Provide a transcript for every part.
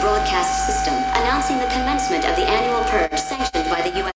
broadcast system, announcing the commencement of the annual purge sanctioned by the U.S.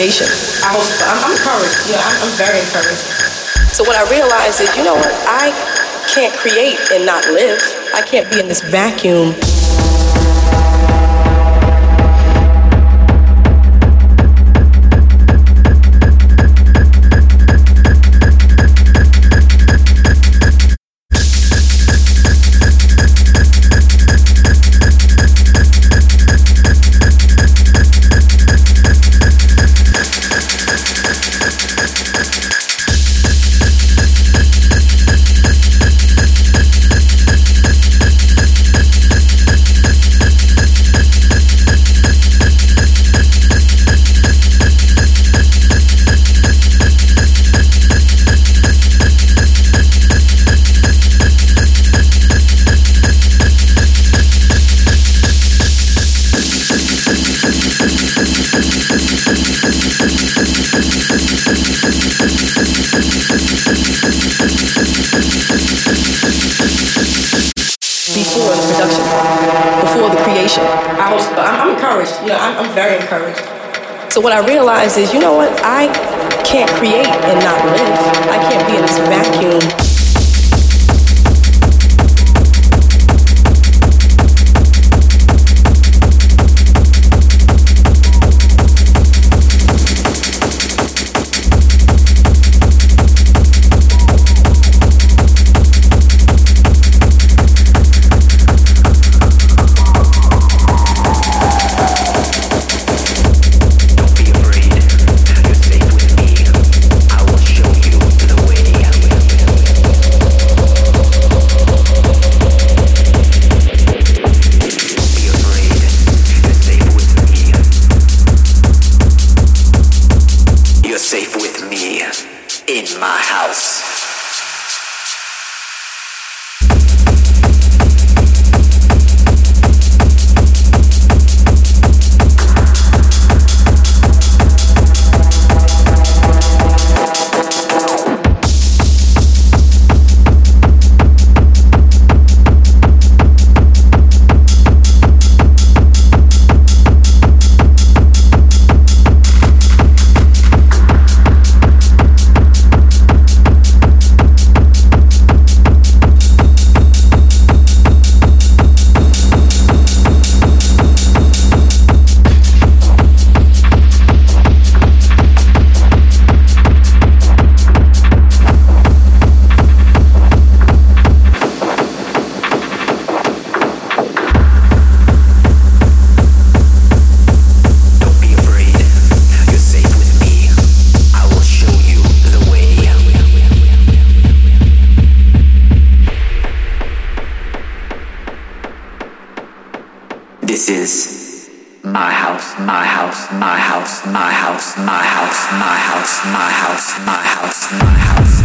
creation. I was, I'm, I'm encouraged. Yeah, I'm, I'm very encouraged. So what I realized is, you know what? I can't create and not live. I can't be in this vacuum is, you know is my house, my house, my house, my house, my house, my house, my house, my house, my house, my house.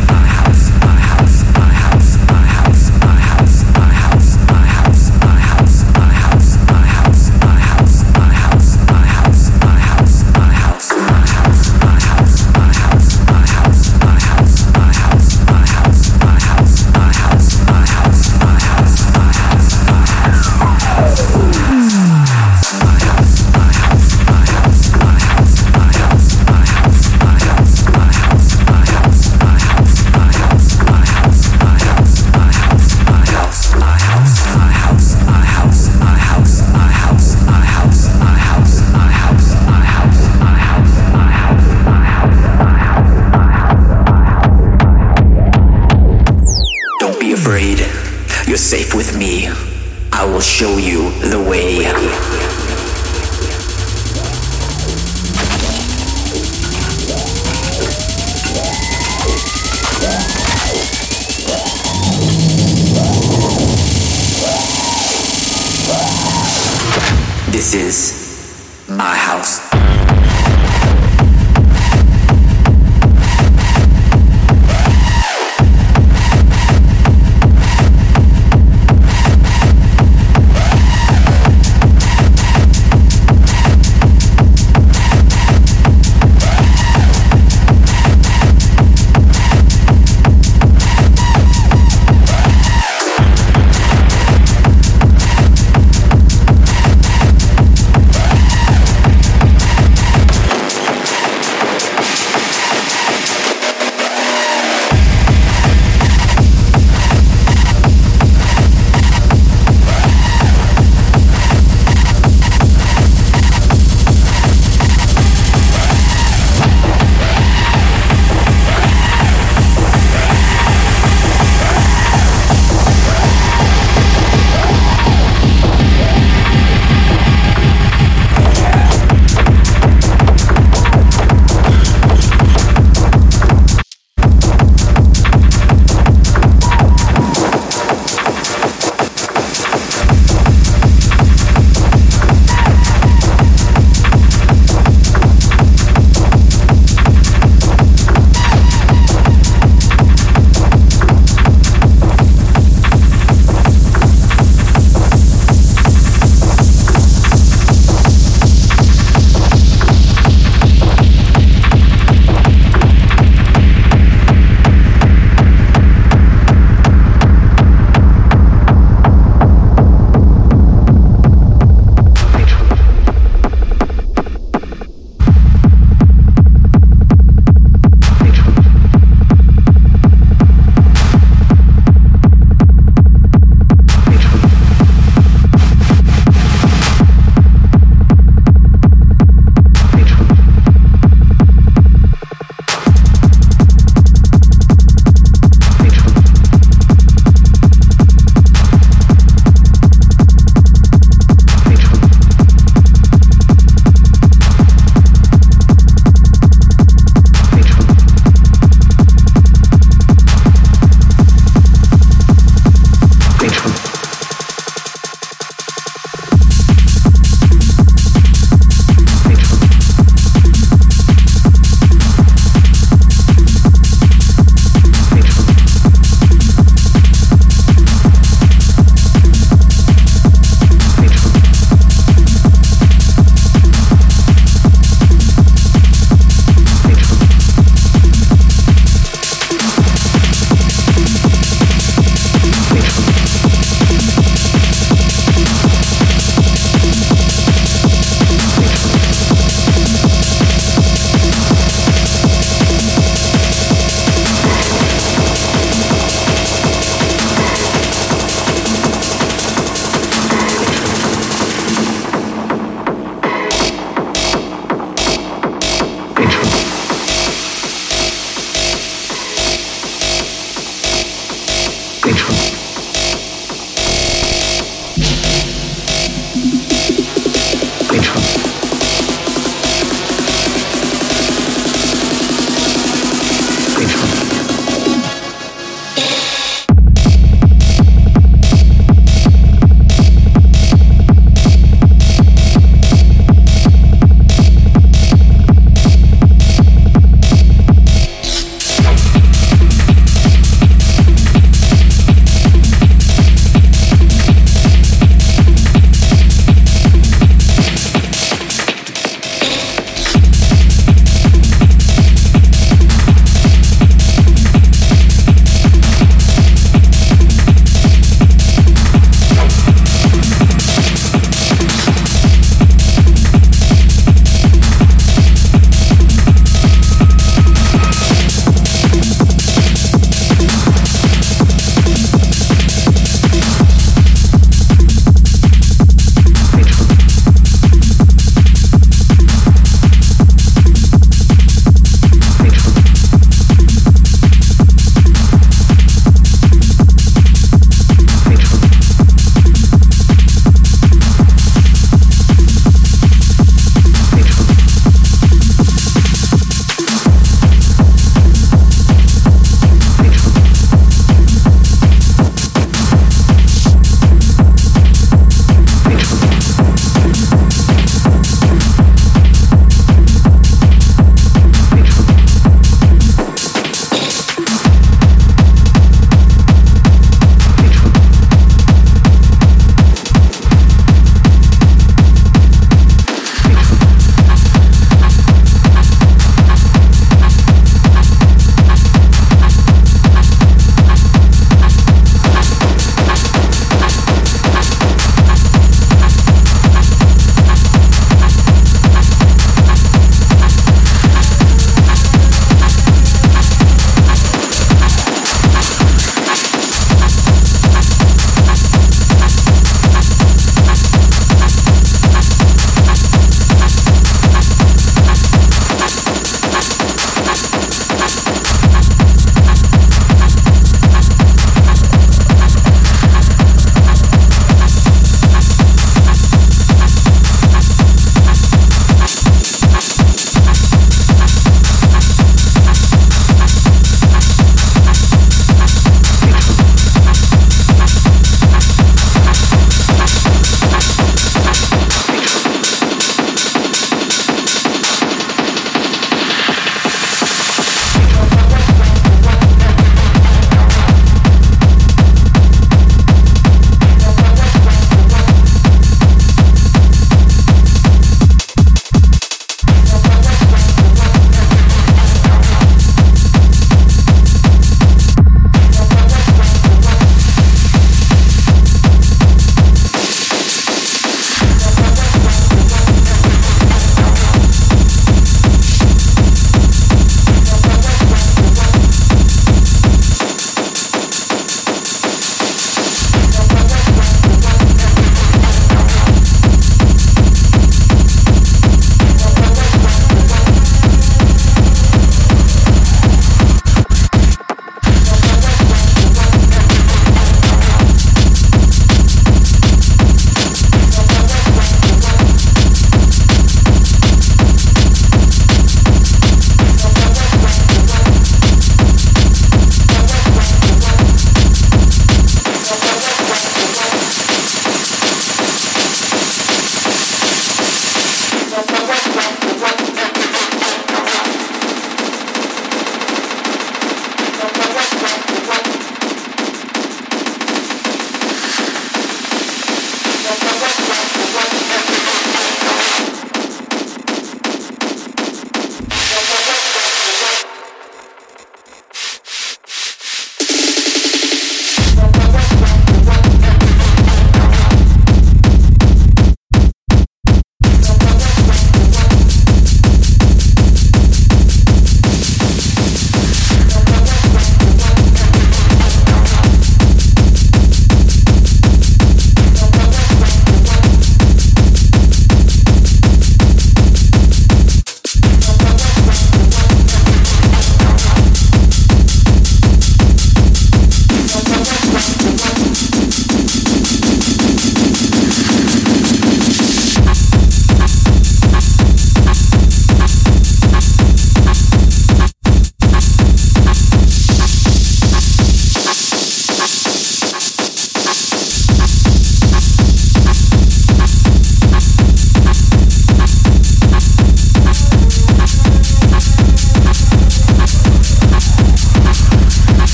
Muchos.